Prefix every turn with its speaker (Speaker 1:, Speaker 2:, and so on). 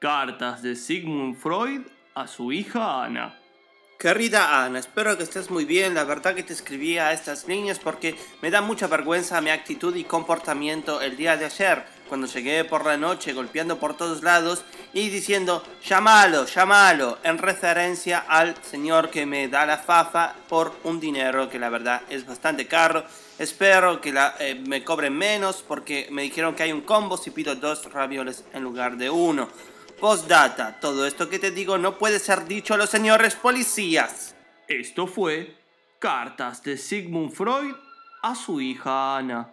Speaker 1: Cartas de Sigmund Freud a su hija Ana.
Speaker 2: Querida Ana, espero que estés muy bien. La verdad que te escribí a estas líneas porque me da mucha vergüenza mi actitud y comportamiento el día de ayer, cuando llegué por la noche golpeando por todos lados y diciendo llámalo, llámalo, en referencia al señor que me da la fafa por un dinero que la verdad es bastante caro. Espero que la, eh, me cobren menos porque me dijeron que hay un combo si pido dos ravioles en lugar de uno. Postdata, todo esto que te digo no puede ser dicho a los señores policías.
Speaker 1: Esto fue Cartas de Sigmund Freud a su hija Ana.